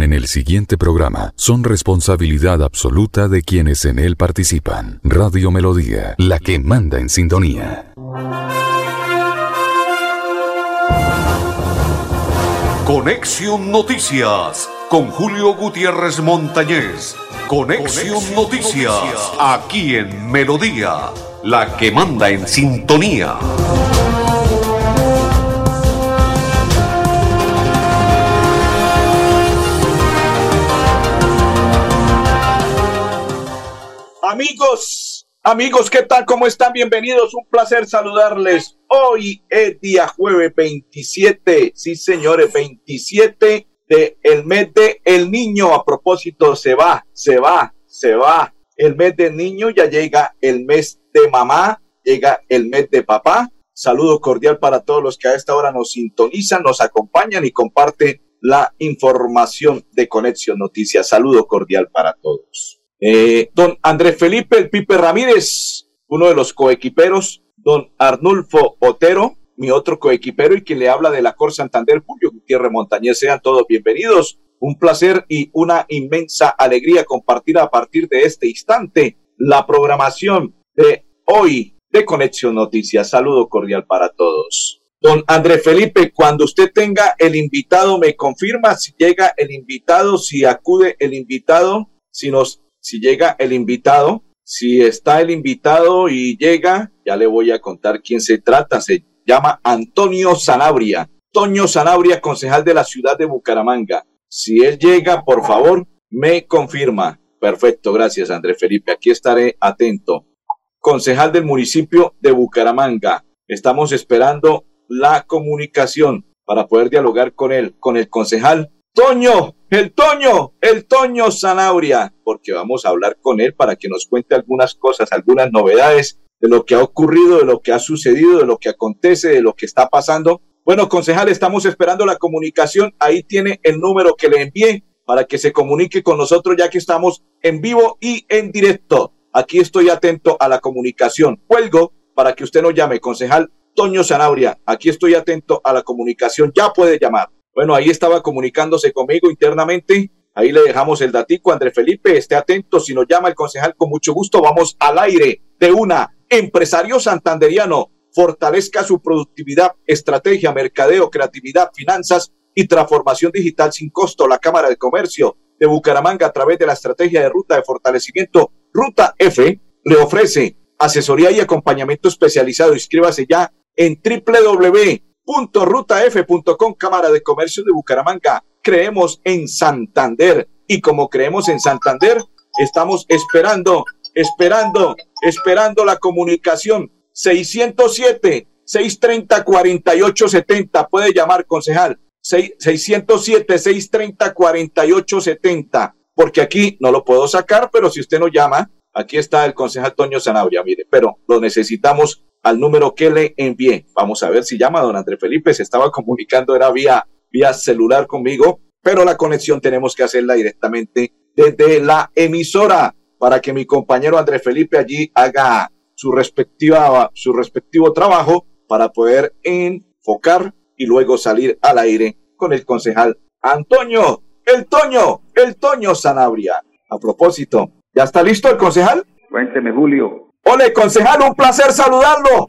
en el siguiente programa son responsabilidad absoluta de quienes en él participan. Radio Melodía, la que manda en sintonía. Conexión Noticias con Julio Gutiérrez Montañez. Conexión, Noticias, aquí en Melodía, la que manda en sintonía. Amigos, amigos, ¿qué tal? ¿Cómo están? Bienvenidos. Un placer saludarles. Hoy es día jueves 27, sí señores, 27 de el mes de el niño. A propósito, se va, se va, se va. El mes del niño ya llega el mes de mamá, llega el mes de papá. Saludo cordial para todos los que a esta hora nos sintonizan, nos acompañan y comparten la información de Conexión Noticias. Saludo cordial para todos. Eh, don Andrés Felipe El Pipe Ramírez, uno de los coequiperos, don Arnulfo Otero, mi otro coequipero y quien le habla de la Cor Santander, Julio Gutiérrez Montañez. Sean todos bienvenidos. Un placer y una inmensa alegría compartir a partir de este instante la programación de hoy de Conexión Noticias. Saludo cordial para todos. Don Andrés Felipe, cuando usted tenga el invitado, me confirma si llega el invitado, si acude el invitado, si nos si llega el invitado, si está el invitado y llega, ya le voy a contar quién se trata. Se llama Antonio Sanabria. Toño Sanabria, concejal de la ciudad de Bucaramanga. Si él llega, por favor, me confirma. Perfecto, gracias Andrés Felipe. Aquí estaré atento. Concejal del municipio de Bucaramanga. Estamos esperando la comunicación para poder dialogar con él, con el concejal Toño, el Toño, el Toño Zanabria, porque vamos a hablar con él para que nos cuente algunas cosas, algunas novedades de lo que ha ocurrido, de lo que ha sucedido, de lo que acontece, de lo que está pasando. Bueno, concejal, estamos esperando la comunicación. Ahí tiene el número que le envié para que se comunique con nosotros ya que estamos en vivo y en directo. Aquí estoy atento a la comunicación. Cuelgo para que usted nos llame, concejal Toño Zanabria. Aquí estoy atento a la comunicación. Ya puede llamar. Bueno, ahí estaba comunicándose conmigo internamente. Ahí le dejamos el datico. André Felipe, esté atento. Si nos llama el concejal, con mucho gusto vamos al aire de una. Empresario santanderiano, fortalezca su productividad, estrategia, mercadeo, creatividad, finanzas y transformación digital sin costo. La Cámara de Comercio de Bucaramanga, a través de la estrategia de ruta de fortalecimiento Ruta F, le ofrece asesoría y acompañamiento especializado. Inscríbase ya en www rutaf.com Cámara de Comercio de Bucaramanga. Creemos en Santander y como creemos en Santander, estamos esperando, esperando, esperando la comunicación. 607 630 4870 puede llamar concejal 607 630 4870 porque aquí no lo puedo sacar, pero si usted no llama, aquí está el concejal Toño Zanabria, mire, pero lo necesitamos al número que le envié. Vamos a ver si llama don André Felipe. Se estaba comunicando, era vía, vía celular conmigo, pero la conexión tenemos que hacerla directamente desde la emisora para que mi compañero André Felipe allí haga su respectiva, su respectivo trabajo para poder enfocar y luego salir al aire con el concejal Antonio, el Toño, el Toño Sanabria. A propósito, ¿ya está listo el concejal? Cuénteme, Julio. Ole, concejal, un placer saludarlo.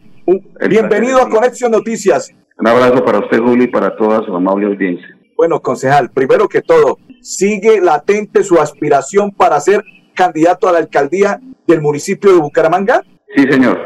Bienvenido a Conexión Noticias. Un abrazo para usted, Julio, y para toda su amable audiencia. Bueno, concejal, primero que todo, ¿sigue latente su aspiración para ser candidato a la alcaldía del municipio de Bucaramanga? Sí, señor.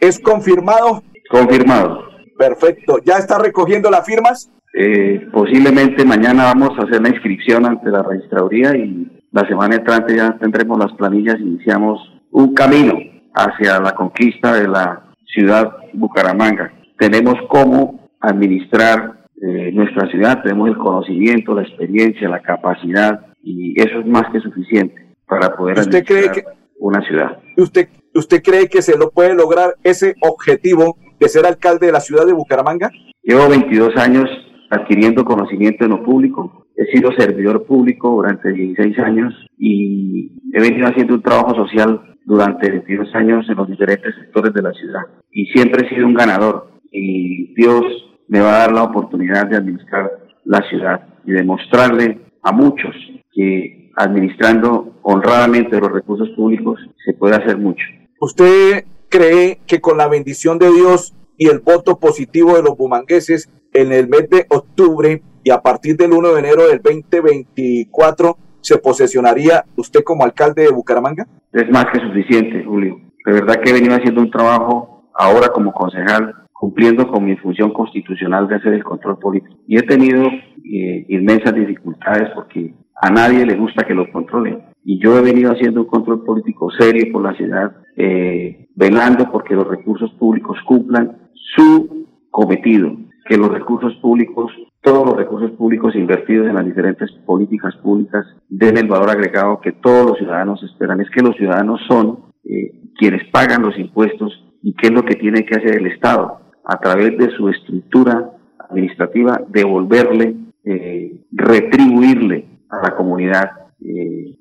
¿Es confirmado? Confirmado. Perfecto. ¿Ya está recogiendo las firmas? Eh, posiblemente mañana vamos a hacer la inscripción ante la registraduría y la semana entrante ya tendremos las planillas y iniciamos un camino hacia la conquista de la ciudad Bucaramanga. Tenemos cómo administrar eh, nuestra ciudad, tenemos el conocimiento, la experiencia, la capacidad y eso es más que suficiente para poder ¿Usted administrar cree que, una ciudad. ¿usted, ¿Usted cree que se lo puede lograr ese objetivo de ser alcalde de la ciudad de Bucaramanga? Llevo 22 años adquiriendo conocimiento en lo público. He sido servidor público durante 16 años y he venido haciendo un trabajo social durante 22 años en los diferentes sectores de la ciudad. Y siempre he sido un ganador y Dios me va a dar la oportunidad de administrar la ciudad y demostrarle a muchos que administrando honradamente los recursos públicos se puede hacer mucho. ¿Usted cree que con la bendición de Dios y el voto positivo de los bumangueses en el mes de octubre y a partir del 1 de enero del 2024 se posesionaría usted como alcalde de Bucaramanga? Es más que suficiente, Julio. De verdad que he venido haciendo un trabajo ahora como concejal, cumpliendo con mi función constitucional de hacer el control político. Y he tenido eh, inmensas dificultades porque a nadie le gusta que lo controlen. Y yo he venido haciendo un control político serio por la ciudad, eh, velando porque los recursos públicos cumplan su cometido, que los recursos públicos, todos los recursos públicos invertidos en las diferentes políticas públicas den el valor agregado que todos los ciudadanos esperan. Es que los ciudadanos son eh, quienes pagan los impuestos y qué es lo que tiene que hacer el Estado a través de su estructura administrativa, devolverle, eh, retribuirle a la comunidad eh,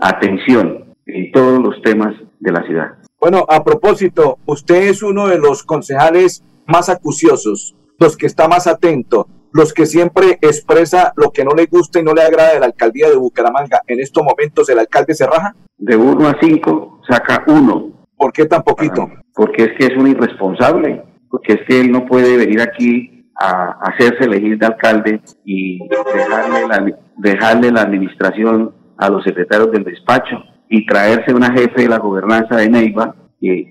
atención en todos los temas de la ciudad. Bueno, a propósito, usted es uno de los concejales más acuciosos, los que está más atento, los que siempre expresa lo que no le gusta y no le agrada de la alcaldía de Bucaramanga. En estos momentos, ¿el alcalde se raja? De uno a cinco, saca uno. ¿Por qué tan poquito? Porque es que es un irresponsable, porque es que él no puede venir aquí a hacerse elegir de alcalde y dejarle la, dejarle la administración a los secretarios del despacho y traerse una jefe de la gobernanza de Neiva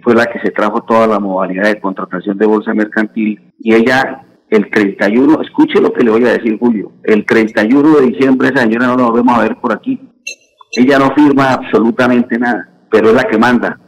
fue la que se trajo toda la modalidad de contratación de bolsa mercantil, y ella el 31, escuche lo que le voy a decir Julio, el 31 de diciembre esa señora no la volvemos a ver por aquí. Ella no firma absolutamente nada, pero es la que manda.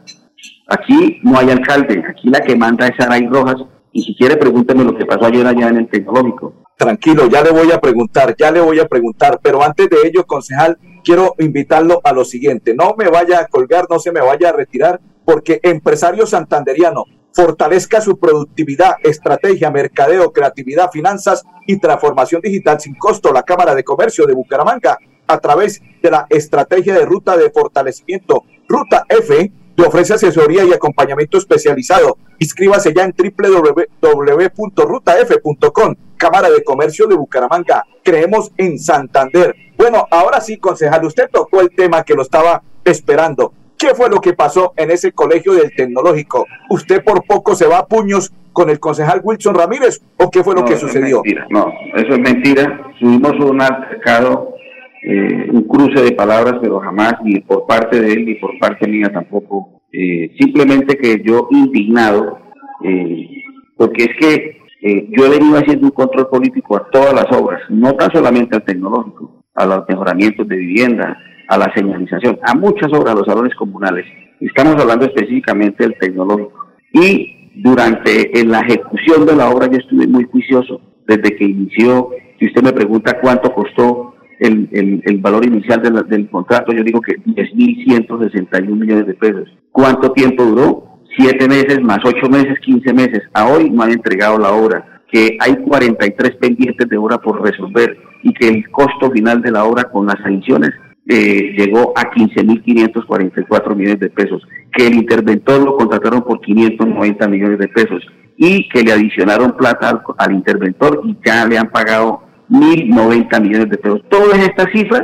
Aquí no hay alcalde, aquí la que manda es Aray Rojas, y si quiere pregúnteme lo que pasó ayer allá en el tecnológico. Tranquilo, ya le voy a preguntar, ya le voy a preguntar, pero antes de ello, concejal, quiero invitarlo a lo siguiente, no me vaya a colgar, no se me vaya a retirar, porque empresario santanderiano fortalezca su productividad, estrategia, mercadeo, creatividad, finanzas y transformación digital sin costo. La Cámara de Comercio de Bucaramanga, a través de la estrategia de ruta de fortalecimiento Ruta F, le ofrece asesoría y acompañamiento especializado. Inscríbase ya en www.rutaf.com. Cámara de Comercio de Bucaramanga. Creemos en Santander. Bueno, ahora sí, concejal, usted tocó el tema que lo estaba esperando. ¿Qué fue lo que pasó en ese colegio del tecnológico? ¿Usted por poco se va a puños con el concejal Wilson Ramírez o qué fue lo que sucedió? no, eso es mentira. Tuvimos un altercado, eh, un cruce de palabras, pero jamás ni por parte de él ni por parte mía tampoco. Eh, simplemente que yo indignado, eh, porque es que yo he venido haciendo un control político a todas las obras, no tan solamente al tecnológico, a los mejoramientos de vivienda, a la señalización, a muchas obras, los salones comunales. Estamos hablando específicamente del tecnológico. Y durante en la ejecución de la obra yo estuve muy juicioso desde que inició. Si usted me pregunta cuánto costó el, el, valor inicial del contrato, yo digo que 10.161 millones de pesos. ¿Cuánto tiempo duró? Siete meses más ocho meses, 15 meses. A hoy no han entregado la obra que hay 43 pendientes de obra por resolver y que el costo final de la obra con las sanciones eh, llegó a 15.544 millones de pesos, que el interventor lo contrataron por 590 millones de pesos y que le adicionaron plata al, interventor y ya le han pagado 1.090 millones de pesos. Todas estas cifras,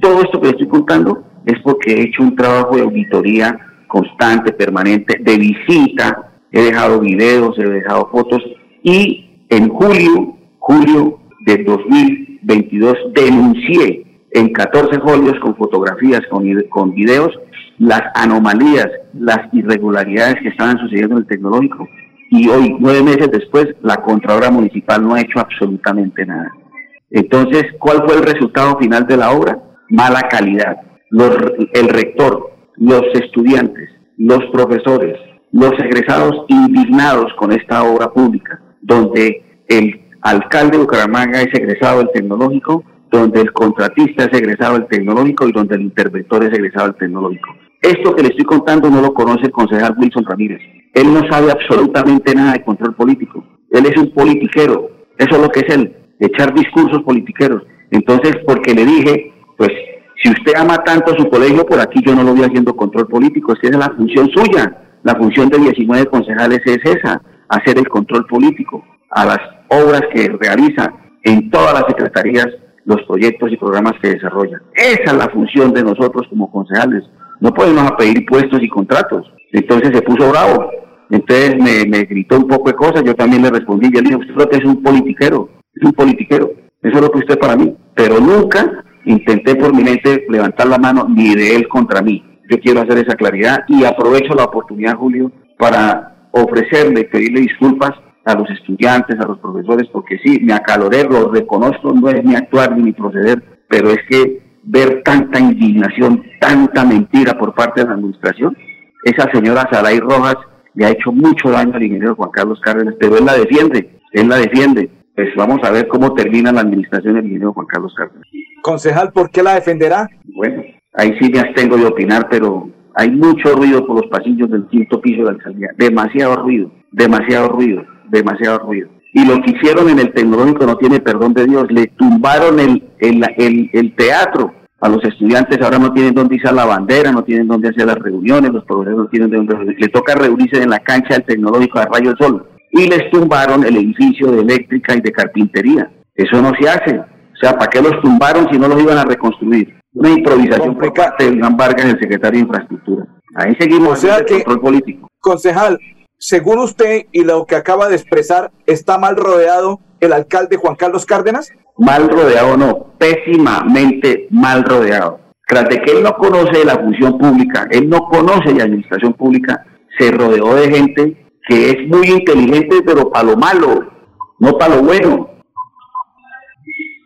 todo esto que estoy contando, es porque he hecho un trabajo de auditoría constante, permanente, de visita, he dejado videos, he dejado fotos y en julio, julio de 2022 denuncié en 14 folios con fotografías, con, con videos, las anomalías, las irregularidades que estaban sucediendo en el tecnológico. Y hoy, nueve meses después, la Contralora Municipal no ha hecho absolutamente nada. Entonces, ¿cuál fue el resultado final de la obra? Mala calidad. El rector, los estudiantes, los profesores, los egresados indignados con esta obra pública, donde el alcalde de Bucaramanga es egresado del tecnológico, donde el contratista es egresado del tecnológico y donde el interventor es egresado del tecnológico. Esto que le estoy contando no lo conoce el concejal Wilson Ramírez. Él no sabe absolutamente nada de control político. Él es un politiquero. Eso es lo que es él, echar discursos politiqueros. Entonces, porque le dije, pues, si usted ama tanto su colegio, por aquí yo no lo voy haciendo control político. Esa es la función suya. La función de 19 concejales es esa, hacer el control político a las obras que realiza en todas las secretarías los proyectos y programas que desarrollan. Esa es la función de nosotros como concejales. No podemos pedir puestos y contratos. Entonces se puso bravo. Entonces me, gritó un poco de cosas, yo también le respondí, y él dijo, usted creo que es un politiquero, es un politiquero, eso es lo que usted para mí. Pero nunca intenté por mi mente levantar la mano ni de él contra mí. Yo quiero hacer esa claridad y aprovecho la oportunidad, Julio, para ofrecerle, pedirle disculpas a los estudiantes, a los profesores, porque sí, me acaloré, lo reconozco, no es mi actuar ni mi proceder, pero es que ver tanta indignación, tanta mentira por parte de la administración, esa señora Saray Rojas le ha hecho mucho daño al ingeniero Juan Carlos Cárdenas, pero él la defiende, él la defiende. Pues vamos a ver cómo termina la administración del ingeniero Juan Carlos Cárdenas. Concejal, ¿por qué la defenderá? Bueno, ahí sí me abstengo de opinar, pero hay mucho ruido por los pasillos del quinto piso de la alcaldía, demasiado ruido, demasiado ruido demasiado ruido. Y lo que hicieron en el tecnológico no tiene perdón de Dios, le tumbaron el, el, el, teatro a los estudiantes, ahora no tienen dónde izar la bandera, no tienen dónde hacer las reuniones, los profesores no tienen dónde, le toca reunirse en la cancha del tecnológico de Rayo del Sol. Y les tumbaron el edificio de eléctrica y de carpintería. Eso no se hace. O sea, ¿para qué los tumbaron si no los iban a reconstruir? Una improvisación por parte de Vargas, el secretario de Infraestructura. Ahí seguimos o sea el control político. Concejal, según usted y lo que acaba de expresar, ¿está mal rodeado el alcalde Juan Carlos Cárdenas? Mal rodeado no, pésimamente mal rodeado. Tras de que él no conoce la función pública, él no conoce la administración pública, se rodeó de gente que es muy inteligente, pero para lo malo, no para lo bueno.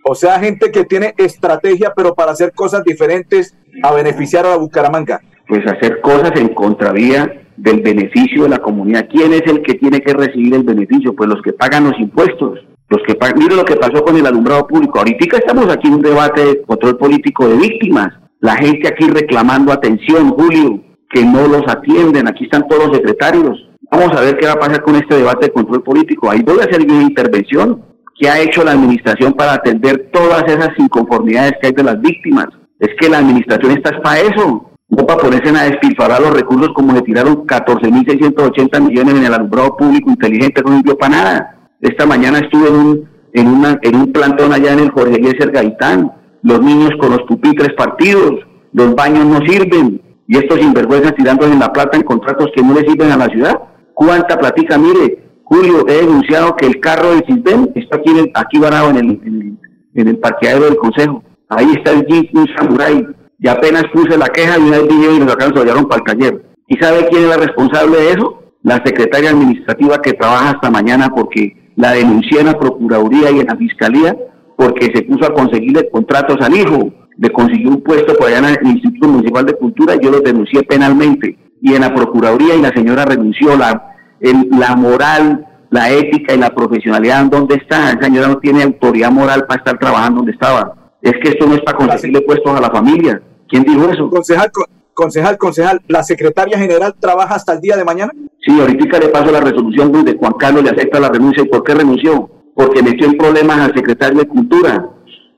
O sea, gente que tiene estrategia, pero para hacer cosas diferentes a beneficiar a la Bucaramanga. Pues hacer cosas en contravía del beneficio de la comunidad. ¿Quién es el que tiene que recibir el beneficio? Pues los que pagan los impuestos. Los que pagan, mire lo que pasó con el alumbrado público. Ahorita estamos aquí en un debate de control político de víctimas. La gente aquí reclamando atención, Julio, que no los atienden. Aquí están todos los secretarios. Vamos a ver qué va a pasar con este debate de control político. Ahí voy a hacer una intervención. ¿Qué ha hecho la administración para atender todas esas inconformidades que hay de las víctimas? Es que la administración está para eso no para ponerse a despilfarrar los recursos como le tiraron 14.680 millones en el alumbrado público inteligente, no sirvió para nada. Esta mañana estuve en un, en, una, en un plantón allá en el Jorge Eliezer Gaitán, los niños con los pupitres partidos, los baños no sirven, y estos sinvergüenzas tirando en la plata en contratos que no le sirven a la ciudad. ¿Cuánta platica? Mire, Julio, he denunciado que el carro del CISBEN está aquí, aquí varado en el, en el, en el parqueadero del Consejo. Ahí está el Jeep, un Samurai, y apenas puse la queja y una vez y nos sacaron, se para el taller. ¿Y sabe quién es la responsable de eso? La secretaria administrativa que trabaja hasta mañana porque la denuncié en la Procuraduría y en la Fiscalía porque se puso a conseguirle contratos al hijo, de conseguir un puesto por allá en el Instituto Municipal de Cultura y yo lo denuncié penalmente. Y en la Procuraduría y la señora renunció. La, la moral, la ética y la profesionalidad, ¿dónde está? La señora no tiene autoridad moral para estar trabajando donde estaba. Es que esto no es para conseguirle puestos a la familia. ¿Quién dijo eso? Concejal, concejal, concejal, ¿la secretaria general trabaja hasta el día de mañana? Sí, ahorita le paso la resolución donde Juan Carlos le acepta la renuncia. ¿Y por qué renunció? Porque metió en problemas al secretario de Cultura.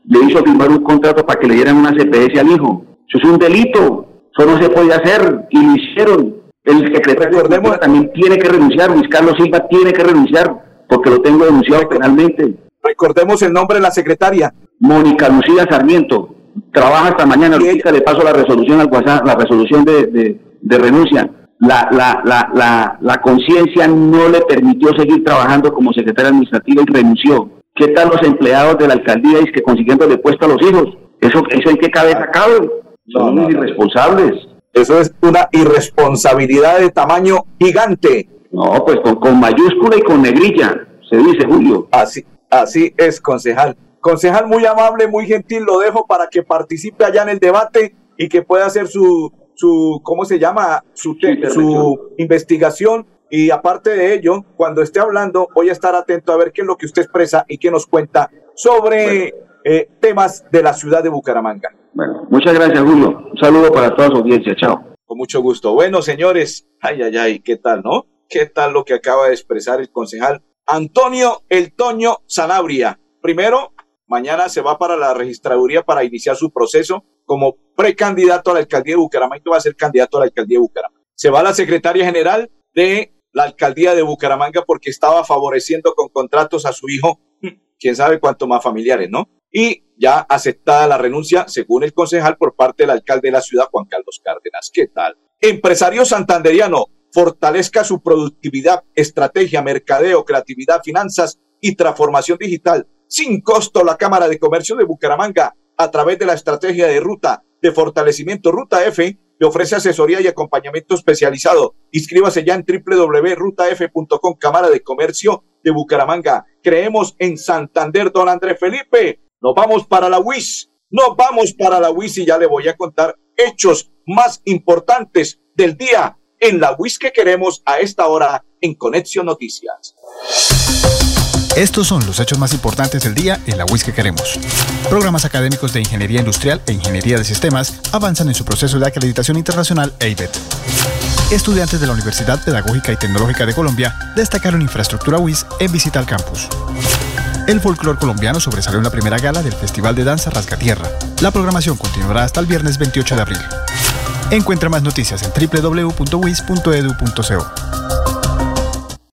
Le hizo firmar un contrato para que le dieran una CPS al hijo. Eso es un delito. Eso no se puede hacer. Y lo hicieron. El secretario de Cultura también tiene que renunciar. Luis Carlos Silva tiene que renunciar porque lo tengo denunciado penalmente. Recordemos el nombre de la secretaria. Mónica Lucía Sarmiento. Trabaja hasta mañana, ahorita le paso la resolución al WhatsApp, la resolución de, de, renuncia. La, la, la, la, la conciencia no le permitió seguir trabajando como secretaria administrativa y renunció. ¿Qué tal los empleados de la alcaldía y que consiguiéndole puesto a los hijos? ¿Eso, eso en qué cabeza cabe? Son irresponsables. Eso es una irresponsabilidad de tamaño gigante. No, pues con, con mayúscula y con negrilla, se dice Julio. Así, así es, concejal. Concejal muy amable, muy gentil, lo dejo para que participe allá en el debate y que pueda hacer su, su ¿cómo se llama? Su, su investigación. Y aparte de ello, cuando esté hablando, voy a estar atento a ver qué es lo que usted expresa y qué nos cuenta sobre eh, temas de la ciudad de Bucaramanga. Bueno, muchas gracias, Julio. Un saludo para toda su audiencia. Chao. Con mucho gusto. Bueno, señores, ay, ay, ay, ¿qué tal, no? ¿Qué tal lo que acaba de expresar el concejal Antonio El Toño Sanabria? Primero, Mañana se va para la registraduría para iniciar su proceso como precandidato a la alcaldía de Bucaramanga va a ser candidato a la alcaldía de Bucaramanga. Se va a la secretaria general de la alcaldía de Bucaramanga porque estaba favoreciendo con contratos a su hijo, quién sabe cuánto más familiares, ¿no? y ya aceptada la renuncia, según el concejal, por parte del alcalde de la ciudad, Juan Carlos Cárdenas. ¿Qué tal? Empresario santanderiano, fortalezca su productividad, estrategia, mercadeo, creatividad, finanzas y transformación digital. Sin costo, la Cámara de Comercio de Bucaramanga, a través de la estrategia de ruta de fortalecimiento Ruta F, le ofrece asesoría y acompañamiento especializado. Inscríbase ya en www.rutaf.com, Cámara de Comercio de Bucaramanga. Creemos en Santander, don Andrés Felipe. Nos vamos para la WIS. Nos vamos para la WIS y ya le voy a contar hechos más importantes del día en la WIS que queremos a esta hora en Conexión Noticias. Estos son los hechos más importantes del día en la WIS que queremos. Programas académicos de Ingeniería Industrial e Ingeniería de Sistemas avanzan en su proceso de acreditación internacional EIBET. Estudiantes de la Universidad Pedagógica y Tecnológica de Colombia destacaron infraestructura WIS en visita al campus. El folclor colombiano sobresalió en la primera gala del Festival de Danza Rasgatierra. La programación continuará hasta el viernes 28 de abril. Encuentra más noticias en www.wis.edu.co.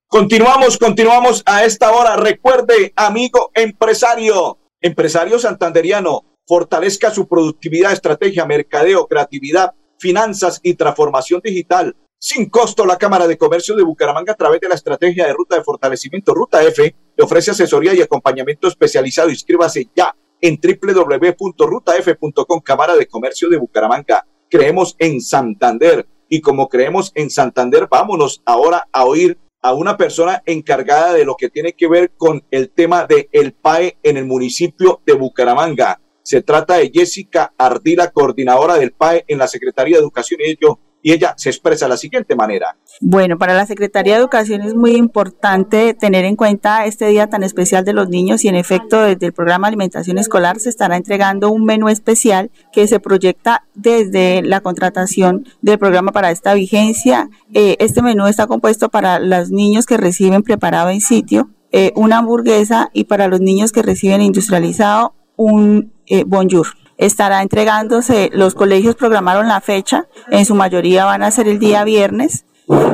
Continuamos, continuamos a esta hora. Recuerde, amigo empresario, empresario santanderiano, fortalezca su productividad, estrategia, mercadeo, creatividad, finanzas y transformación digital. Sin costo, la Cámara de Comercio de Bucaramanga, a través de la estrategia de ruta de fortalecimiento Ruta F, le ofrece asesoría y acompañamiento especializado. Inscríbase ya en www.rutaf.com, Cámara de Comercio de Bucaramanga. Creemos en Santander y como creemos en Santander, vámonos ahora a oír a una persona encargada de lo que tiene que ver con el tema de el PAE en el municipio de Bucaramanga. Se trata de Jessica Ardila, coordinadora del PAE en la Secretaría de Educación y ello y ella se expresa de la siguiente manera. Bueno, para la Secretaría de Educación es muy importante tener en cuenta este día tan especial de los niños y en efecto desde el programa Alimentación Escolar se estará entregando un menú especial que se proyecta desde la contratación del programa para esta vigencia. Eh, este menú está compuesto para los niños que reciben preparado en sitio, eh, una hamburguesa y para los niños que reciben industrializado un eh, bonjour estará entregándose, los colegios programaron la fecha, en su mayoría van a ser el día viernes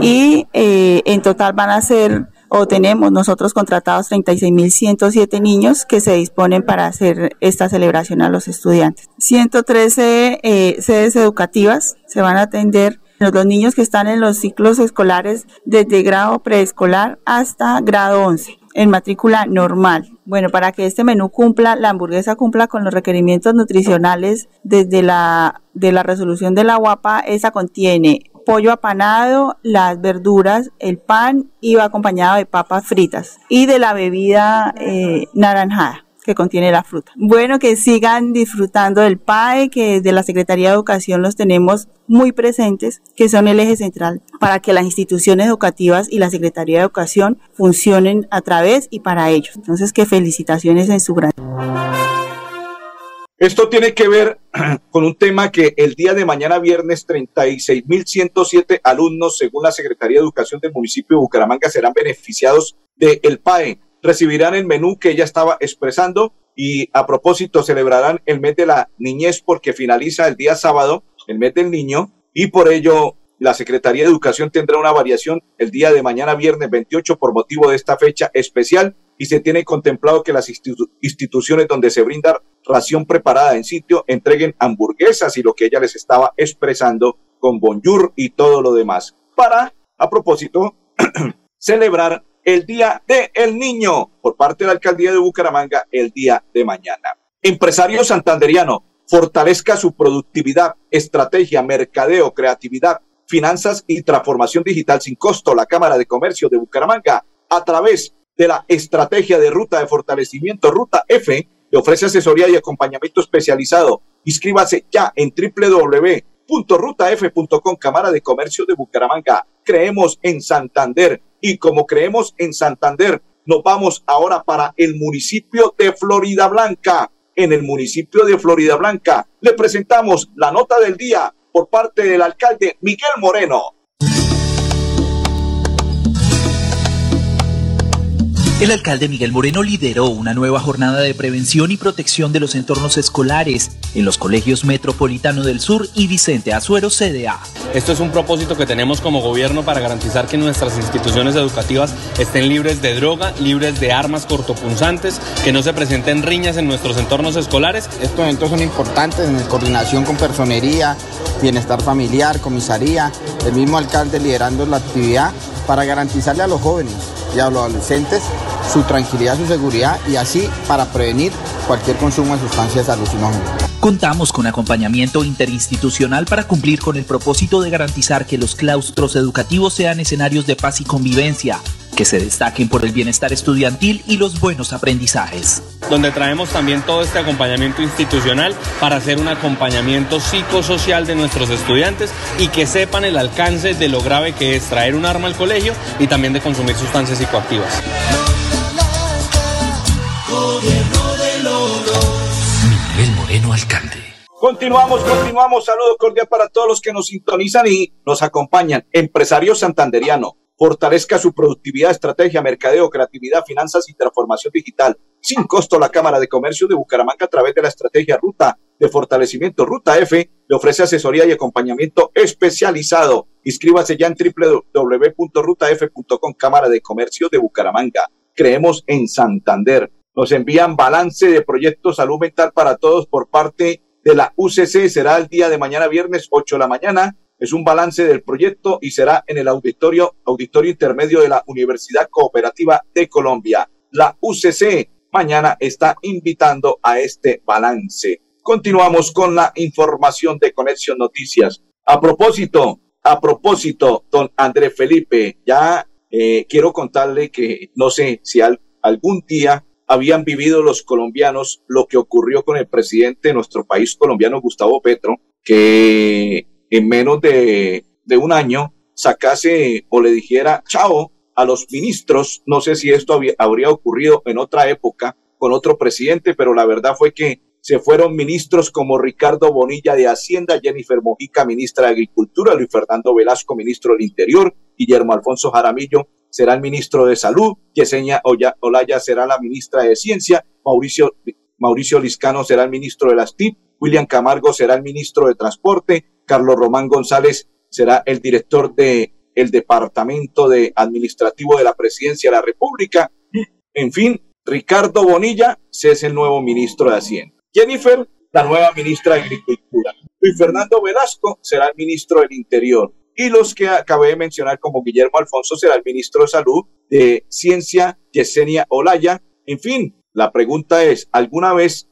y eh, en total van a ser o tenemos nosotros contratados 36.107 niños que se disponen para hacer esta celebración a los estudiantes. 113 eh, sedes educativas se van a atender los niños que están en los ciclos escolares desde grado preescolar hasta grado 11 en matrícula normal. Bueno, para que este menú cumpla, la hamburguesa cumpla con los requerimientos nutricionales desde la de la resolución de la guapa, esa contiene pollo apanado, las verduras, el pan y va acompañado de papas fritas y de la bebida eh, naranjada que contiene la fruta. Bueno, que sigan disfrutando del PAE, que desde la Secretaría de Educación los tenemos muy presentes, que son el eje central para que las instituciones educativas y la Secretaría de Educación funcionen a través y para ellos. Entonces, que felicitaciones en su gran. Esto tiene que ver con un tema que el día de mañana viernes 36.107 alumnos, según la Secretaría de Educación del municipio de Bucaramanga, serán beneficiados del PAE recibirán el menú que ella estaba expresando y a propósito celebrarán el mes de la niñez porque finaliza el día sábado, el mes del niño, y por ello la Secretaría de Educación tendrá una variación el día de mañana viernes 28 por motivo de esta fecha especial y se tiene contemplado que las instituciones donde se brinda ración preparada en sitio entreguen hamburguesas y lo que ella les estaba expresando con bonjour y todo lo demás para, a propósito, celebrar el Día del Niño por parte de la Alcaldía de Bucaramanga el día de mañana. Empresario santanderiano, fortalezca su productividad, estrategia, mercadeo, creatividad, finanzas y transformación digital sin costo. La Cámara de Comercio de Bucaramanga, a través de la estrategia de ruta de fortalecimiento Ruta F, le ofrece asesoría y acompañamiento especializado. Inscríbase ya en www.rutaf.com, Cámara de Comercio de Bucaramanga. Creemos en Santander y como creemos en Santander, nos vamos ahora para el municipio de Florida Blanca. En el municipio de Florida Blanca le presentamos la nota del día por parte del alcalde Miguel Moreno. El alcalde Miguel Moreno lideró una nueva jornada de prevención y protección de los entornos escolares en los colegios Metropolitano del Sur y Vicente Azuero CDA. Esto es un propósito que tenemos como gobierno para garantizar que nuestras instituciones educativas estén libres de droga, libres de armas cortopunzantes, que no se presenten riñas en nuestros entornos escolares. Estos eventos son importantes en coordinación con personería, bienestar familiar, comisaría, el mismo alcalde liderando la actividad para garantizarle a los jóvenes y los adolescentes su tranquilidad, su seguridad y así para prevenir cualquier consumo de sustancias alucinógenas. Contamos con acompañamiento interinstitucional para cumplir con el propósito de garantizar que los claustros educativos sean escenarios de paz y convivencia, que se destaquen por el bienestar estudiantil y los buenos aprendizajes. Donde traemos también todo este acompañamiento institucional para hacer un acompañamiento psicosocial de nuestros estudiantes y que sepan el alcance de lo grave que es traer un arma al colegio y también de consumir sustancias psicoactivas. Miguel Moreno, alcalde. Continuamos, continuamos. Saludo cordial para todos los que nos sintonizan y nos acompañan. Empresario santanderiano fortalezca su productividad, estrategia, mercadeo, creatividad, finanzas y transformación digital. Sin costo, la Cámara de Comercio de Bucaramanga, a través de la estrategia Ruta de Fortalecimiento Ruta F, le ofrece asesoría y acompañamiento especializado. Inscríbase ya en www.rutaf.com, Cámara de Comercio de Bucaramanga. Creemos en Santander. Nos envían balance de proyecto salud mental para todos por parte de la UCC. Será el día de mañana, viernes 8 de la mañana es un balance del proyecto y será en el auditorio, auditorio intermedio de la Universidad Cooperativa de Colombia. La UCC mañana está invitando a este balance. Continuamos con la información de Conexión Noticias. A propósito, a propósito, don André Felipe, ya eh, quiero contarle que no sé si algún día habían vivido los colombianos lo que ocurrió con el presidente de nuestro país colombiano, Gustavo Petro, que en menos de, un año sacase o le dijera chao a los ministros. No sé si esto habría ocurrido en otra época con otro presidente, pero la verdad fue que se fueron ministros como Ricardo Bonilla de Hacienda, Jennifer Mojica, ministra de Agricultura, Luis Fernando Velasco, ministro del Interior, Guillermo Alfonso Jaramillo será el ministro de Salud, Yesenia Olaya será la ministra de Ciencia, Mauricio, Mauricio Liscano será el ministro de las TIP, William Camargo será el ministro de Transporte, Carlos Román González será el director de el Departamento de Administrativo de la Presidencia de la República. En fin, Ricardo Bonilla es el nuevo ministro de Hacienda. Jennifer, la nueva ministra de Agricultura. Luis Fernando Velasco será el ministro del Interior. Y los que acabé de mencionar como Guillermo Alfonso será el ministro de Salud, de Ciencia, Yesenia Olaya. En fin, la pregunta es, ¿alguna vez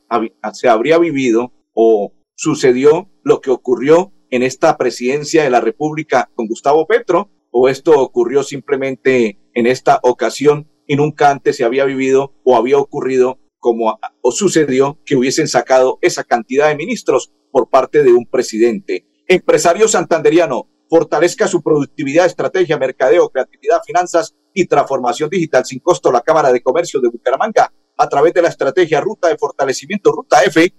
se habría vivido o sucedió lo que ocurrió en esta presidencia de la República con Gustavo Petro o esto ocurrió simplemente en esta ocasión y nunca antes se había vivido o había ocurrido como o sucedió que hubiesen sacado esa cantidad de ministros por parte de un presidente. Empresario santanderiano, fortalezca su productividad, estrategia, mercadeo, creatividad, finanzas y transformación digital sin costo. La Cámara de Comercio de Bucaramanga, a través de la estrategia Ruta de Fortalecimiento, Ruta F,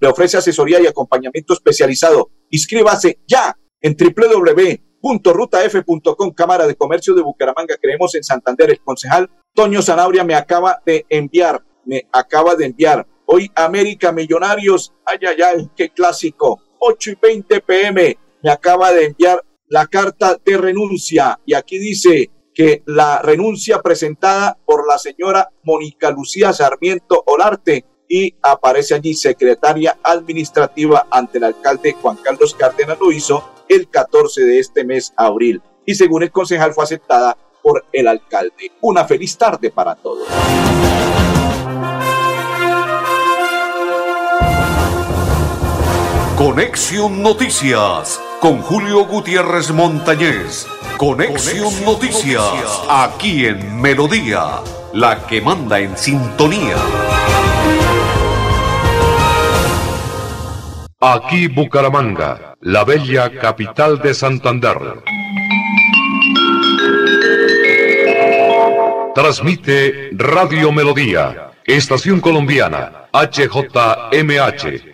le ofrece asesoría y acompañamiento especializado. Inscríbase ya en www.rutaf.com, Cámara de Comercio de Bucaramanga. Creemos en Santander. El concejal Toño Zanabria me acaba de enviar, me acaba de enviar. Hoy América Millonarios, ay, ay, qué clásico. 8 y 20 pm, me acaba de enviar la carta de renuncia y aquí dice que la renuncia presentada por la señora Mónica Lucía Sarmiento Olarte y aparece allí secretaria administrativa ante el alcalde Juan Carlos Cárdenas lo hizo el 14 de este mes abril y según el concejal fue aceptada por el alcalde. Una feliz tarde para todos. Conexión Noticias con Julio Gutiérrez Montañez. Conexión, Noticias, aquí en Melodía, la que manda en sintonía. Aquí Bucaramanga, la bella capital de Santander. Transmite Radio Melodía, Estación Colombiana, HJMH,